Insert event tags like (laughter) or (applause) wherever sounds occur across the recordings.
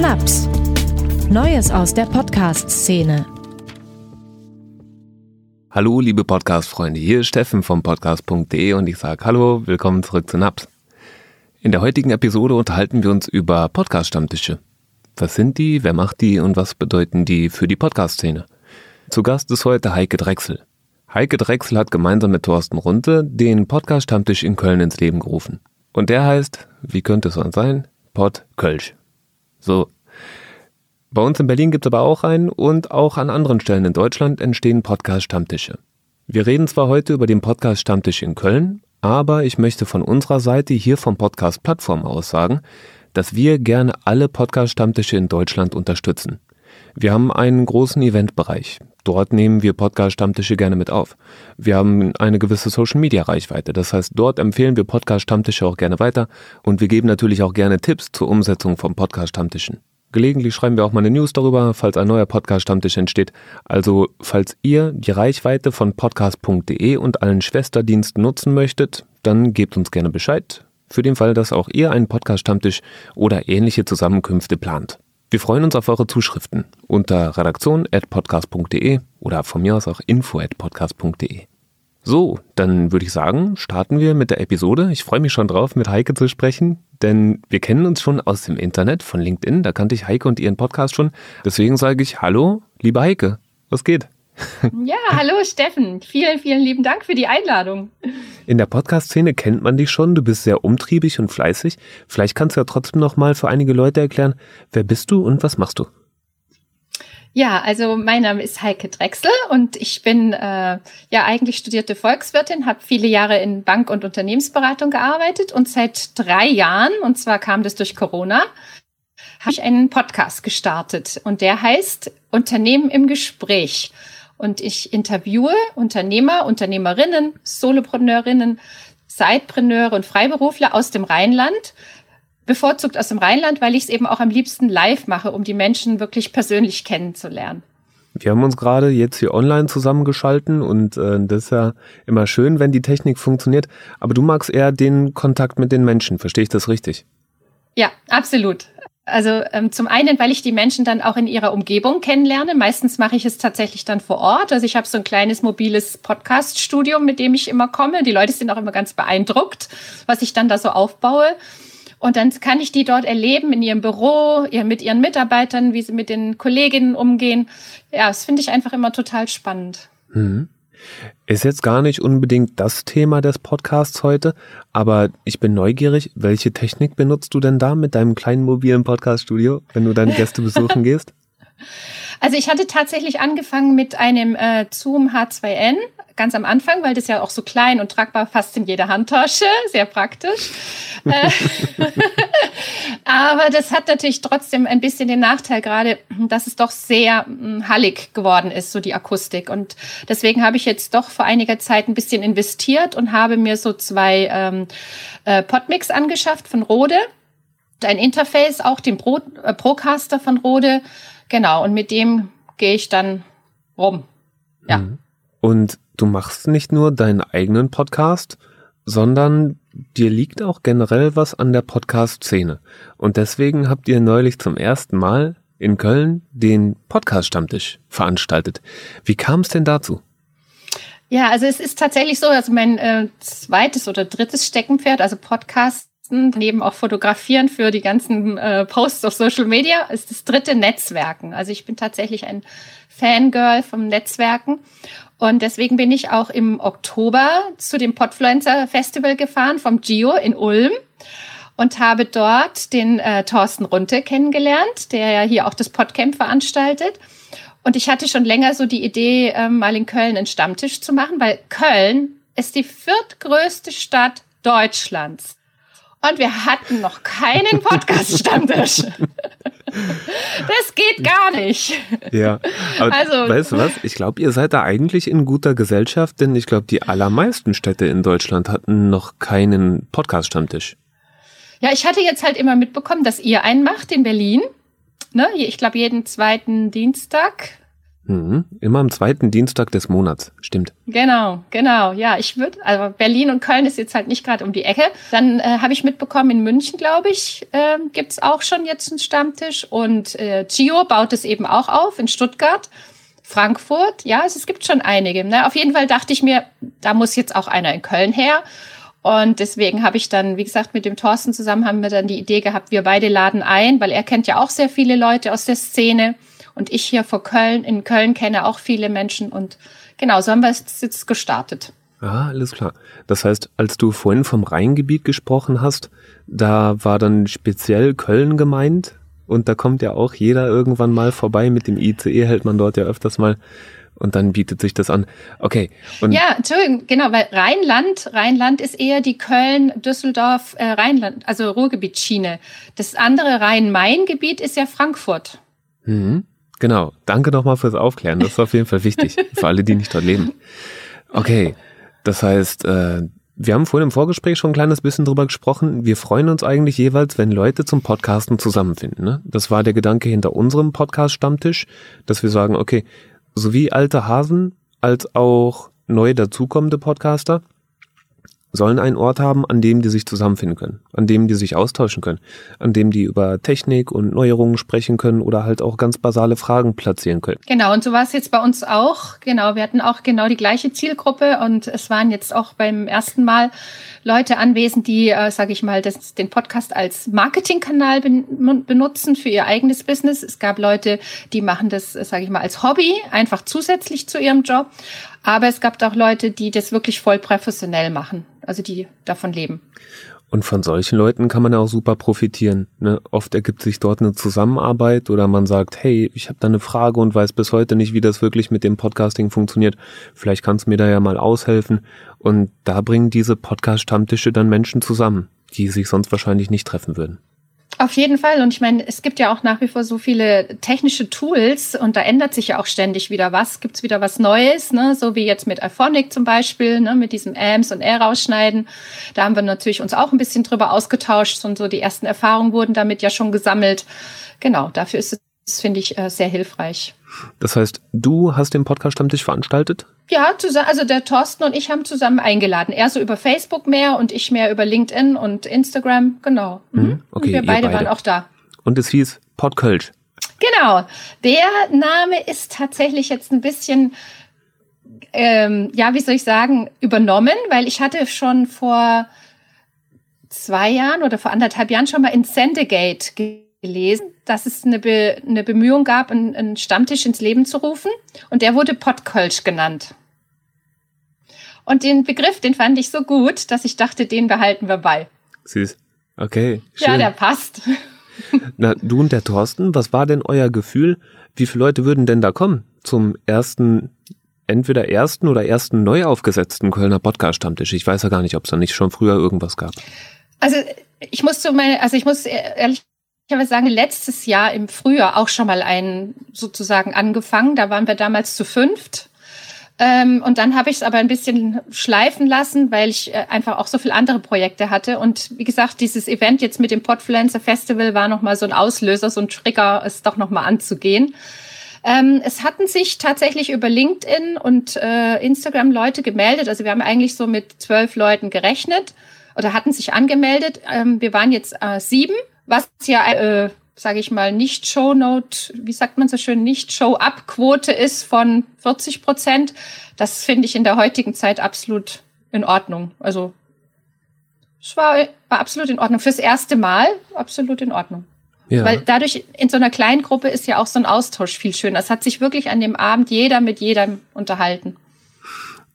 Naps. Neues aus der Podcast-Szene. Hallo, liebe Podcast-Freunde, hier ist Steffen vom Podcast.de und ich sage Hallo, willkommen zurück zu Naps. In der heutigen Episode unterhalten wir uns über Podcast-Stammtische. Was sind die, wer macht die und was bedeuten die für die Podcast-Szene? Zu Gast ist heute Heike Drechsel. Heike Drechsel hat gemeinsam mit Thorsten Runte den Podcast-Stammtisch in Köln ins Leben gerufen. Und der heißt, wie könnte es sonst sein? Pod Kölsch. So. Bei uns in Berlin gibt es aber auch einen und auch an anderen Stellen in Deutschland entstehen Podcast-Stammtische. Wir reden zwar heute über den Podcast-Stammtisch in Köln, aber ich möchte von unserer Seite hier vom Podcast-Plattform aus sagen, dass wir gerne alle Podcast-Stammtische in Deutschland unterstützen. Wir haben einen großen Eventbereich. Dort nehmen wir Podcast-Stammtische gerne mit auf. Wir haben eine gewisse Social-Media-Reichweite. Das heißt, dort empfehlen wir Podcast-Stammtische auch gerne weiter und wir geben natürlich auch gerne Tipps zur Umsetzung von Podcast-Stammtischen. Gelegentlich schreiben wir auch mal eine News darüber, falls ein neuer Podcast-Stammtisch entsteht. Also, falls ihr die Reichweite von podcast.de und allen Schwesterdiensten nutzen möchtet, dann gebt uns gerne Bescheid. Für den Fall, dass auch ihr einen Podcast-Stammtisch oder ähnliche Zusammenkünfte plant. Wir freuen uns auf eure Zuschriften unter redaktion.podcast.de oder von mir aus auch info.podcast.de. So, dann würde ich sagen, starten wir mit der Episode. Ich freue mich schon drauf, mit Heike zu sprechen, denn wir kennen uns schon aus dem Internet von LinkedIn. Da kannte ich Heike und ihren Podcast schon. Deswegen sage ich Hallo, liebe Heike. Was geht? Ja, hallo Steffen. Vielen, vielen lieben Dank für die Einladung. In der Podcast-Szene kennt man dich schon. Du bist sehr umtriebig und fleißig. Vielleicht kannst du ja trotzdem noch mal für einige Leute erklären, wer bist du und was machst du? Ja, also mein Name ist Heike Drechsel und ich bin äh, ja eigentlich studierte Volkswirtin, habe viele Jahre in Bank- und Unternehmensberatung gearbeitet und seit drei Jahren, und zwar kam das durch Corona, habe ich einen Podcast gestartet und der heißt Unternehmen im Gespräch. Und ich interviewe Unternehmer, Unternehmerinnen, Solopreneurinnen, Sidepreneure und Freiberufler aus dem Rheinland, bevorzugt aus dem Rheinland, weil ich es eben auch am liebsten live mache, um die Menschen wirklich persönlich kennenzulernen. Wir haben uns gerade jetzt hier online zusammengeschalten und äh, das ist ja immer schön, wenn die Technik funktioniert. Aber du magst eher den Kontakt mit den Menschen, verstehe ich das richtig? Ja, absolut. Also ähm, zum einen, weil ich die Menschen dann auch in ihrer Umgebung kennenlerne. Meistens mache ich es tatsächlich dann vor Ort. Also ich habe so ein kleines mobiles Podcast-Studio, mit dem ich immer komme. Die Leute sind auch immer ganz beeindruckt, was ich dann da so aufbaue. Und dann kann ich die dort erleben in ihrem Büro, mit ihren Mitarbeitern, wie sie mit den Kolleginnen umgehen. Ja, das finde ich einfach immer total spannend. Mhm. Ist jetzt gar nicht unbedingt das Thema des Podcasts heute, aber ich bin neugierig, welche Technik benutzt du denn da mit deinem kleinen mobilen Podcaststudio, wenn du deine Gäste besuchen (laughs) gehst? Also ich hatte tatsächlich angefangen mit einem äh, Zoom H2N ganz am Anfang, weil das ja auch so klein und tragbar fast in jeder Handtasche, (laughs) sehr praktisch. Äh, (laughs) aber das hat natürlich trotzdem ein bisschen den Nachteil gerade, dass es doch sehr hm, hallig geworden ist, so die Akustik. Und deswegen habe ich jetzt doch vor einiger Zeit ein bisschen investiert und habe mir so zwei ähm, äh, Podmix angeschafft von Rode. Ein Interface, auch den Pro, äh, Procaster von Rode Genau, und mit dem gehe ich dann rum. Ja. Mhm. Und du machst nicht nur deinen eigenen Podcast, sondern dir liegt auch generell was an der Podcast-Szene. Und deswegen habt ihr neulich zum ersten Mal in Köln den Podcast-Stammtisch veranstaltet. Wie kam es denn dazu? Ja, also es ist tatsächlich so, also mein äh, zweites oder drittes Steckenpferd, also Podcast Posten, neben auch Fotografieren für die ganzen äh, Posts auf Social Media, ist das dritte Netzwerken. Also ich bin tatsächlich ein Fangirl vom Netzwerken. Und deswegen bin ich auch im Oktober zu dem Podfluencer Festival gefahren vom Gio in Ulm und habe dort den äh, Thorsten Runte kennengelernt, der ja hier auch das Podcamp veranstaltet. Und ich hatte schon länger so die Idee, ähm, mal in Köln einen Stammtisch zu machen, weil Köln ist die viertgrößte Stadt Deutschlands und wir hatten noch keinen Podcast-Stammtisch. Das geht gar nicht. Ja, aber also, weißt du was? Ich glaube, ihr seid da eigentlich in guter Gesellschaft, denn ich glaube, die allermeisten Städte in Deutschland hatten noch keinen Podcast-Stammtisch. Ja, ich hatte jetzt halt immer mitbekommen, dass ihr einen macht in Berlin. Ne? Ich glaube, jeden zweiten Dienstag Mhm. Immer am zweiten Dienstag des Monats, stimmt. Genau, genau. Ja, ich würde, also Berlin und Köln ist jetzt halt nicht gerade um die Ecke. Dann äh, habe ich mitbekommen, in München, glaube ich, äh, gibt auch schon jetzt einen Stammtisch. Und äh, Gio baut es eben auch auf in Stuttgart. Frankfurt, ja, also es gibt schon einige. Ne? Auf jeden Fall dachte ich mir, da muss jetzt auch einer in Köln her. Und deswegen habe ich dann, wie gesagt, mit dem Thorsten zusammen haben wir dann die Idee gehabt, wir beide laden ein, weil er kennt ja auch sehr viele Leute aus der Szene. Und ich hier vor Köln, in Köln kenne auch viele Menschen und genau, so haben wir es jetzt gestartet. Ah, alles klar. Das heißt, als du vorhin vom Rheingebiet gesprochen hast, da war dann speziell Köln gemeint und da kommt ja auch jeder irgendwann mal vorbei. Mit dem ICE hält man dort ja öfters mal und dann bietet sich das an. Okay. Und ja, Entschuldigung, genau, weil Rheinland, Rheinland ist eher die Köln, Düsseldorf, äh, Rheinland, also Ruhrgebietschiene. Das andere Rhein-Main-Gebiet ist ja Frankfurt. Mhm. Genau. Danke nochmal fürs Aufklären. Das ist auf jeden Fall wichtig (laughs) für alle, die nicht dort leben. Okay. Das heißt, äh, wir haben vorhin im Vorgespräch schon ein kleines bisschen drüber gesprochen. Wir freuen uns eigentlich jeweils, wenn Leute zum Podcasten zusammenfinden. Ne? Das war der Gedanke hinter unserem Podcast-Stammtisch, dass wir sagen, okay, sowie alte Hasen als auch neu dazukommende Podcaster sollen einen Ort haben, an dem die sich zusammenfinden können, an dem die sich austauschen können, an dem die über Technik und Neuerungen sprechen können oder halt auch ganz basale Fragen platzieren können. Genau, und so war es jetzt bei uns auch. Genau, wir hatten auch genau die gleiche Zielgruppe und es waren jetzt auch beim ersten Mal Leute anwesend, die, äh, sage ich mal, das, den Podcast als Marketingkanal ben benutzen für ihr eigenes Business. Es gab Leute, die machen das, sage ich mal, als Hobby, einfach zusätzlich zu ihrem Job. Aber es gab auch Leute, die das wirklich voll professionell machen, also die davon leben. Und von solchen Leuten kann man ja auch super profitieren. Ne? Oft ergibt sich dort eine Zusammenarbeit oder man sagt, hey, ich habe da eine Frage und weiß bis heute nicht, wie das wirklich mit dem Podcasting funktioniert. Vielleicht kannst du mir da ja mal aushelfen. Und da bringen diese Podcast-Stammtische dann Menschen zusammen, die sich sonst wahrscheinlich nicht treffen würden. Auf jeden Fall. Und ich meine, es gibt ja auch nach wie vor so viele technische Tools und da ändert sich ja auch ständig wieder was. Gibt es wieder was Neues, ne? so wie jetzt mit iPhonic zum Beispiel, ne? mit diesem Amps und R rausschneiden. Da haben wir natürlich uns auch ein bisschen drüber ausgetauscht und so die ersten Erfahrungen wurden damit ja schon gesammelt. Genau, dafür ist es, finde ich, äh, sehr hilfreich. Das heißt, du hast den Podcast-Stammtisch veranstaltet? Ja, also der Thorsten und ich haben zusammen eingeladen. Er so über Facebook mehr und ich mehr über LinkedIn und Instagram, genau. Mhm. mhm. Okay, und wir beide, beide, waren auch da. Und es hieß Podkölsch. Genau. Der Name ist tatsächlich jetzt ein bisschen, ähm, ja, wie soll ich sagen, übernommen, weil ich hatte schon vor zwei Jahren oder vor anderthalb Jahren schon mal in Sendegate gelesen, dass es eine, Be eine Bemühung gab, einen, einen, Stammtisch ins Leben zu rufen. Und der wurde Pottkölsch genannt. Und den Begriff, den fand ich so gut, dass ich dachte, den behalten wir bei. Süß. Okay. Schön. Ja, der passt. (laughs) Na, du und der Thorsten, was war denn euer Gefühl? Wie viele Leute würden denn da kommen zum ersten, entweder ersten oder ersten neu aufgesetzten Kölner Podcast-Stammtisch? Ich weiß ja gar nicht, ob es da nicht schon früher irgendwas gab. Also ich muss zu meine, also ich muss ehrlich ich habe sagen, letztes Jahr im Frühjahr auch schon mal einen sozusagen angefangen. Da waren wir damals zu fünft. Ähm, und dann habe ich es aber ein bisschen schleifen lassen, weil ich äh, einfach auch so viele andere Projekte hatte. Und wie gesagt, dieses Event jetzt mit dem Podfluencer Festival war nochmal so ein Auslöser, so ein Trigger, es doch nochmal anzugehen. Ähm, es hatten sich tatsächlich über LinkedIn und äh, Instagram Leute gemeldet. Also wir haben eigentlich so mit zwölf Leuten gerechnet oder hatten sich angemeldet. Ähm, wir waren jetzt äh, sieben was ja, äh, sage ich mal, nicht Show-Note, wie sagt man so schön, nicht Show-Up-Quote ist von 40 Prozent. Das finde ich in der heutigen Zeit absolut in Ordnung. Also es war, war absolut in Ordnung. Fürs erste Mal absolut in Ordnung. Ja. Weil dadurch in so einer kleinen Gruppe ist ja auch so ein Austausch viel schöner. Es hat sich wirklich an dem Abend jeder mit jedem unterhalten.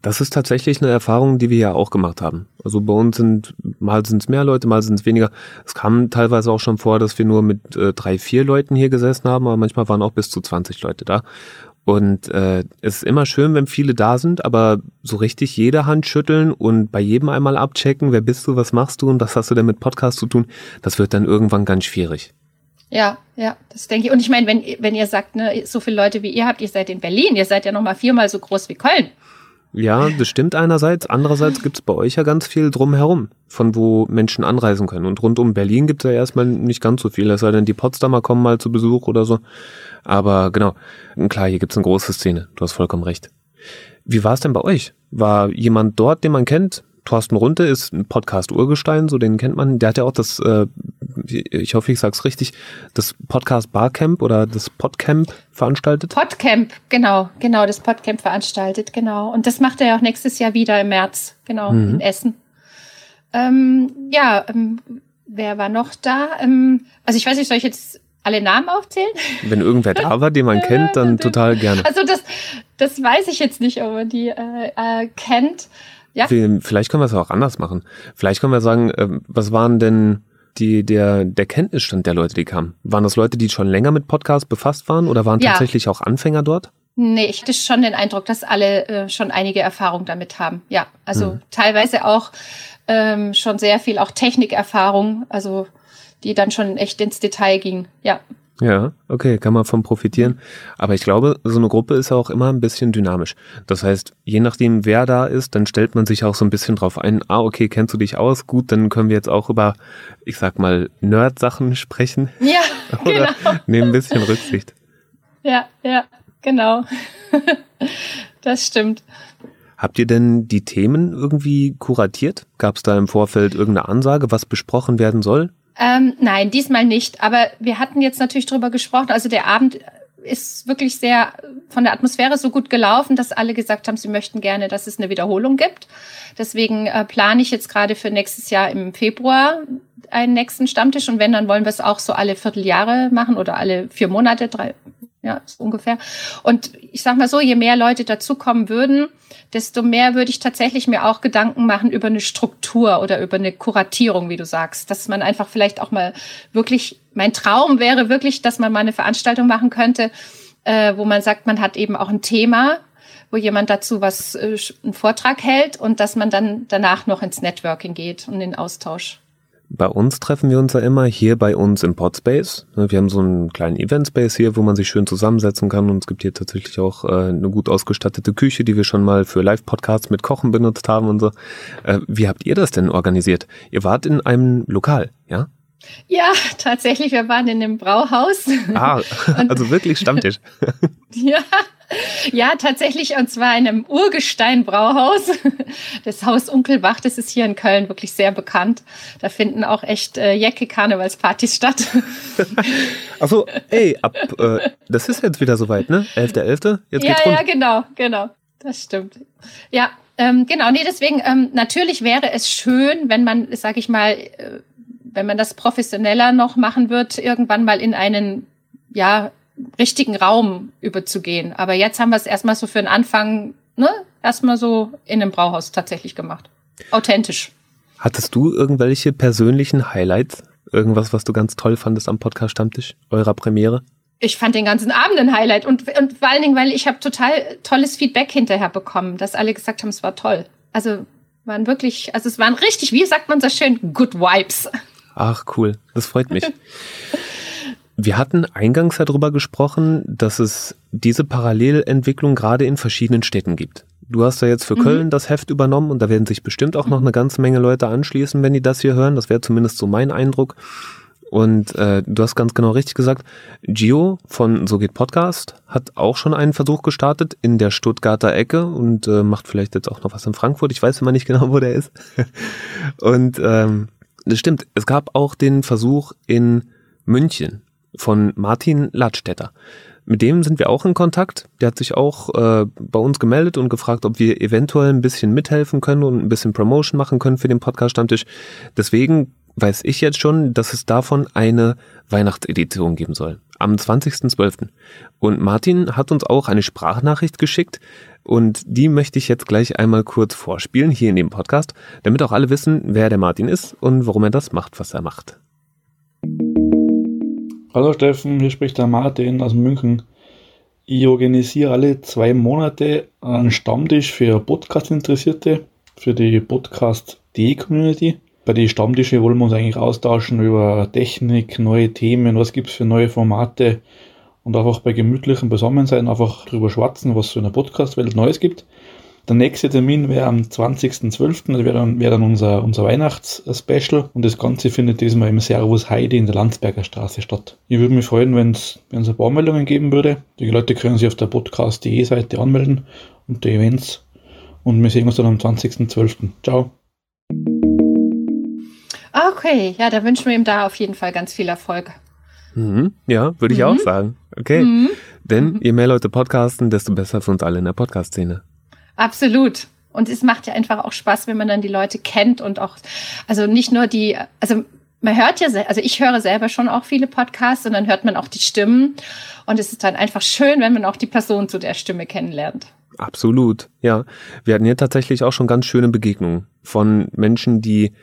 Das ist tatsächlich eine Erfahrung, die wir ja auch gemacht haben. Also bei uns sind, mal sind es mehr Leute, mal sind es weniger. Es kam teilweise auch schon vor, dass wir nur mit äh, drei, vier Leuten hier gesessen haben, aber manchmal waren auch bis zu 20 Leute da. Und äh, es ist immer schön, wenn viele da sind, aber so richtig jede Hand schütteln und bei jedem einmal abchecken, wer bist du, was machst du und was hast du denn mit Podcast zu tun, das wird dann irgendwann ganz schwierig. Ja, ja, das denke ich. Und ich meine, wenn, wenn ihr sagt, ne, so viele Leute wie ihr habt, ihr seid in Berlin, ihr seid ja noch mal viermal so groß wie Köln. Ja, das stimmt einerseits. Andererseits gibt es bei euch ja ganz viel drumherum, von wo Menschen anreisen können. Und rund um Berlin gibt es ja erstmal nicht ganz so viel, es sei denn, die Potsdamer kommen mal zu Besuch oder so. Aber genau, klar, hier gibt es eine große Szene. Du hast vollkommen recht. Wie war es denn bei euch? War jemand dort, den man kennt? Thorsten Runte ist ein Podcast Urgestein, so den kennt man. Der hat ja auch das, äh, ich hoffe, ich sag's richtig, das Podcast Barcamp oder das Podcamp veranstaltet. Podcamp, genau, genau, das Podcamp veranstaltet, genau. Und das macht er ja auch nächstes Jahr wieder im März, genau, mhm. in Essen. Ähm, ja, ähm, wer war noch da? Ähm, also ich weiß nicht, soll ich jetzt alle Namen aufzählen? Wenn irgendwer da war, den man (laughs) kennt, dann total gerne. Also das, das weiß ich jetzt nicht, ob man die äh, äh, kennt. Ja. Vielleicht können wir es auch anders machen. Vielleicht können wir sagen, äh, was waren denn die, der, der Kenntnisstand der Leute, die kamen? Waren das Leute, die schon länger mit Podcasts befasst waren oder waren ja. tatsächlich auch Anfänger dort? Nee, ich hatte schon den Eindruck, dass alle äh, schon einige Erfahrung damit haben. Ja, also hm. teilweise auch ähm, schon sehr viel auch Technikerfahrung, also die dann schon echt ins Detail ging. Ja. Ja, okay, kann man von profitieren. Aber ich glaube, so eine Gruppe ist auch immer ein bisschen dynamisch. Das heißt, je nachdem, wer da ist, dann stellt man sich auch so ein bisschen drauf ein, ah, okay, kennst du dich aus? Gut, dann können wir jetzt auch über, ich sag mal, Nerd-Sachen sprechen. Ja, (laughs) Oder genau. nehmen ein bisschen Rücksicht. Ja, ja, genau. (laughs) das stimmt. Habt ihr denn die Themen irgendwie kuratiert? Gab es da im Vorfeld irgendeine Ansage, was besprochen werden soll? Ähm, nein, diesmal nicht. Aber wir hatten jetzt natürlich drüber gesprochen. Also der Abend ist wirklich sehr von der Atmosphäre so gut gelaufen, dass alle gesagt haben, sie möchten gerne, dass es eine Wiederholung gibt. Deswegen äh, plane ich jetzt gerade für nächstes Jahr im Februar einen nächsten Stammtisch. Und wenn, dann wollen wir es auch so alle Vierteljahre machen oder alle vier Monate, drei, ja, so ungefähr. Und ich sag mal so, je mehr Leute dazukommen würden, desto mehr würde ich tatsächlich mir auch Gedanken machen über eine Struktur oder über eine Kuratierung, wie du sagst, dass man einfach vielleicht auch mal wirklich, mein Traum wäre wirklich, dass man mal eine Veranstaltung machen könnte, äh, wo man sagt, man hat eben auch ein Thema, wo jemand dazu was, äh, einen Vortrag hält und dass man dann danach noch ins Networking geht und in den Austausch. Bei uns treffen wir uns ja immer hier bei uns im Podspace. Wir haben so einen kleinen Eventspace hier, wo man sich schön zusammensetzen kann und es gibt hier tatsächlich auch äh, eine gut ausgestattete Küche, die wir schon mal für Live-Podcasts mit Kochen benutzt haben und so. Äh, wie habt ihr das denn organisiert? Ihr wart in einem Lokal, ja? Ja, tatsächlich, wir waren in einem Brauhaus. Ah, (laughs) also wirklich Stammtisch. (laughs) ja, ja, tatsächlich, und zwar in einem Urgestein-Brauhaus. Das Haus Unkelbach, das ist hier in Köln wirklich sehr bekannt. Da finden auch echt äh, Jacke-Karnevalspartys statt. (laughs) Achso, ey, ab, äh, das ist jetzt wieder soweit, ne? 11.11. Jetzt ja, geht's rund. Ja, genau, genau. Das stimmt. Ja, ähm, genau, nee, deswegen, ähm, natürlich wäre es schön, wenn man, sag ich mal, äh, wenn man das professioneller noch machen wird, irgendwann mal in einen, ja, richtigen Raum überzugehen. Aber jetzt haben wir es erstmal so für den Anfang, ne, erstmal so in einem Brauhaus tatsächlich gemacht. Authentisch. Hattest du irgendwelche persönlichen Highlights? Irgendwas, was du ganz toll fandest am Podcast Stammtisch eurer Premiere? Ich fand den ganzen Abend ein Highlight und, und vor allen Dingen, weil ich habe total tolles Feedback hinterher bekommen, dass alle gesagt haben, es war toll. Also waren wirklich, also es waren richtig, wie sagt man so schön, good vibes. Ach cool, das freut mich. Wir hatten eingangs darüber gesprochen, dass es diese Parallelentwicklung gerade in verschiedenen Städten gibt. Du hast ja jetzt für mhm. Köln das Heft übernommen und da werden sich bestimmt auch noch eine ganze Menge Leute anschließen, wenn die das hier hören. Das wäre zumindest so mein Eindruck. Und äh, du hast ganz genau richtig gesagt, Gio von So geht Podcast hat auch schon einen Versuch gestartet in der Stuttgarter Ecke und äh, macht vielleicht jetzt auch noch was in Frankfurt. Ich weiß immer nicht genau, wo der ist. (laughs) und ähm, das stimmt, es gab auch den Versuch in München von Martin Ladstätter. Mit dem sind wir auch in Kontakt. Der hat sich auch äh, bei uns gemeldet und gefragt, ob wir eventuell ein bisschen mithelfen können und ein bisschen Promotion machen können für den Podcast-Stammtisch. Deswegen weiß ich jetzt schon, dass es davon eine Weihnachtsedition geben soll. Am 20.12. Und Martin hat uns auch eine Sprachnachricht geschickt und die möchte ich jetzt gleich einmal kurz vorspielen hier in dem Podcast, damit auch alle wissen, wer der Martin ist und warum er das macht, was er macht. Hallo Steffen, hier spricht der Martin aus München. Ich organisiere alle zwei Monate einen Stammtisch für Podcast-Interessierte, für die Podcast.de-Community. Bei den Stammtischen wollen wir uns eigentlich austauschen über Technik, neue Themen, was gibt es für neue Formate und einfach bei gemütlichem Beisammensein einfach drüber schwatzen, was so in der Podcast-Welt Neues gibt. Der nächste Termin wäre am 20.12., das wäre dann, wär dann unser, unser Weihnachtsspecial und das Ganze findet diesmal im Servus Heide in der Landsberger Straße statt. Ich würde mich freuen, wenn es ein paar Meldungen geben würde. Die Leute können sich auf der podcast.de Seite anmelden unter Events und wir sehen uns dann am 20.12. Ciao. Okay, ja, da wünschen wir ihm da auf jeden Fall ganz viel Erfolg. Mhm, ja, würde ich mhm. auch sagen. Okay. Mhm. Denn mhm. je mehr Leute podcasten, desto besser für uns alle in der Podcast-Szene. Absolut. Und es macht ja einfach auch Spaß, wenn man dann die Leute kennt und auch, also nicht nur die, also man hört ja, also ich höre selber schon auch viele Podcasts und dann hört man auch die Stimmen. Und es ist dann einfach schön, wenn man auch die Person zu der Stimme kennenlernt. Absolut, ja. Wir hatten hier tatsächlich auch schon ganz schöne Begegnungen von Menschen, die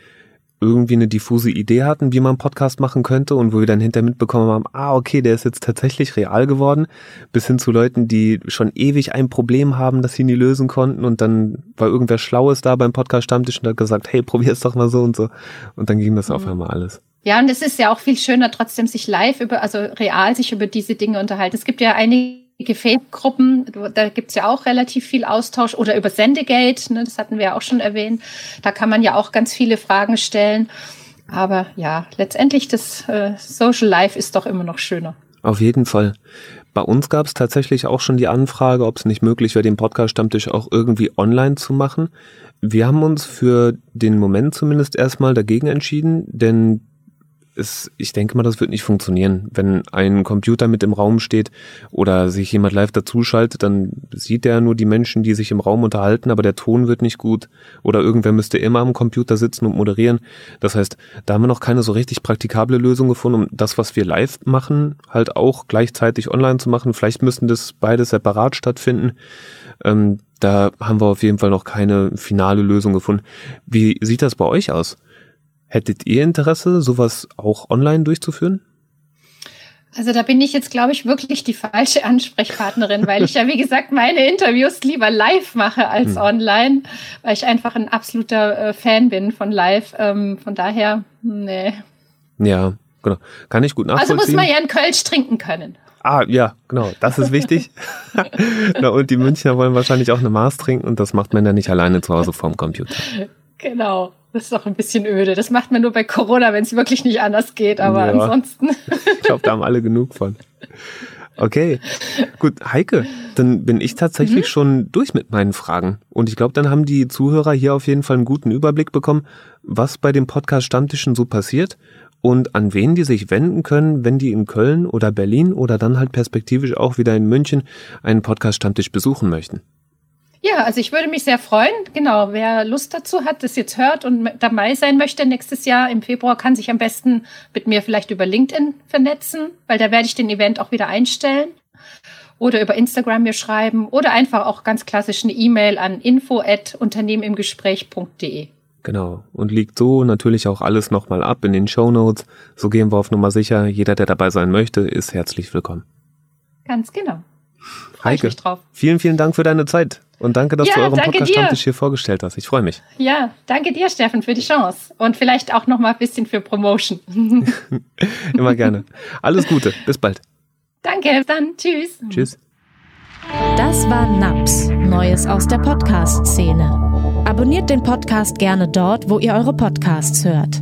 irgendwie eine diffuse Idee hatten, wie man einen Podcast machen könnte und wo wir dann hinterher mitbekommen haben, ah, okay, der ist jetzt tatsächlich real geworden, bis hin zu Leuten, die schon ewig ein Problem haben, das sie nie lösen konnten und dann war irgendwer Schlaues da beim Podcast Stammtisch und hat gesagt, hey, probier's doch mal so und so und dann ging das mhm. auf einmal alles. Ja, und es ist ja auch viel schöner, trotzdem sich live über, also real sich über diese Dinge unterhalten. Es gibt ja einige Facebook-Gruppen, da gibt's ja auch relativ viel Austausch oder über Sendegate, ne, das hatten wir ja auch schon erwähnt. Da kann man ja auch ganz viele Fragen stellen. Aber ja, letztendlich das äh, Social Life ist doch immer noch schöner. Auf jeden Fall. Bei uns gab es tatsächlich auch schon die Anfrage, ob es nicht möglich wäre, den Podcast-Stammtisch auch irgendwie online zu machen. Wir haben uns für den Moment zumindest erstmal dagegen entschieden, denn ist, ich denke mal, das wird nicht funktionieren. Wenn ein Computer mit im Raum steht oder sich jemand live dazuschaltet, dann sieht er nur die Menschen, die sich im Raum unterhalten, aber der Ton wird nicht gut. Oder irgendwer müsste immer am Computer sitzen und moderieren. Das heißt, da haben wir noch keine so richtig praktikable Lösung gefunden, um das, was wir live machen, halt auch gleichzeitig online zu machen. Vielleicht müssten das beides separat stattfinden. Ähm, da haben wir auf jeden Fall noch keine finale Lösung gefunden. Wie sieht das bei euch aus? Hättet ihr Interesse, sowas auch online durchzuführen? Also da bin ich jetzt, glaube ich, wirklich die falsche Ansprechpartnerin, weil ich ja, wie gesagt, meine Interviews lieber live mache als hm. online, weil ich einfach ein absoluter äh, Fan bin von live. Ähm, von daher, nee. Ja, genau. Kann ich gut nachvollziehen. Also muss man ja einen Kölsch trinken können. Ah, ja, genau. Das ist wichtig. (laughs) Na, und die Münchner wollen wahrscheinlich auch eine Maß trinken und das macht man ja nicht alleine zu Hause vorm Computer. Genau. Das ist doch ein bisschen öde. Das macht man nur bei Corona, wenn es wirklich nicht anders geht, aber ja. ansonsten. ich glaube, da haben alle genug von. Okay, gut, Heike, dann bin ich tatsächlich mhm. schon durch mit meinen Fragen. Und ich glaube, dann haben die Zuhörer hier auf jeden Fall einen guten Überblick bekommen, was bei den Podcast Stammtischen so passiert und an wen die sich wenden können, wenn die in Köln oder Berlin oder dann halt perspektivisch auch wieder in München einen Podcast Stammtisch besuchen möchten. Ja, also ich würde mich sehr freuen. Genau, wer Lust dazu hat, das jetzt hört und dabei sein möchte nächstes Jahr im Februar, kann sich am besten mit mir vielleicht über LinkedIn vernetzen, weil da werde ich den Event auch wieder einstellen. Oder über Instagram mir schreiben oder einfach auch ganz klassisch eine E-Mail an info@unternehmenimgespräch.de. Genau. Und liegt so natürlich auch alles nochmal ab in den Show Notes. So gehen wir auf Nummer sicher. Jeder, der dabei sein möchte, ist herzlich willkommen. Ganz genau. Heike, vielen, vielen Dank für deine Zeit. Und danke, dass ja, du euren Podcast-Stammtisch hier vorgestellt hast. Ich freue mich. Ja, danke dir, Steffen, für die Chance. Und vielleicht auch noch mal ein bisschen für Promotion. (laughs) Immer gerne. Alles Gute. Bis bald. Danke, dann tschüss. Tschüss. Das war NAPS, Neues aus der Podcast-Szene. Abonniert den Podcast gerne dort, wo ihr eure Podcasts hört.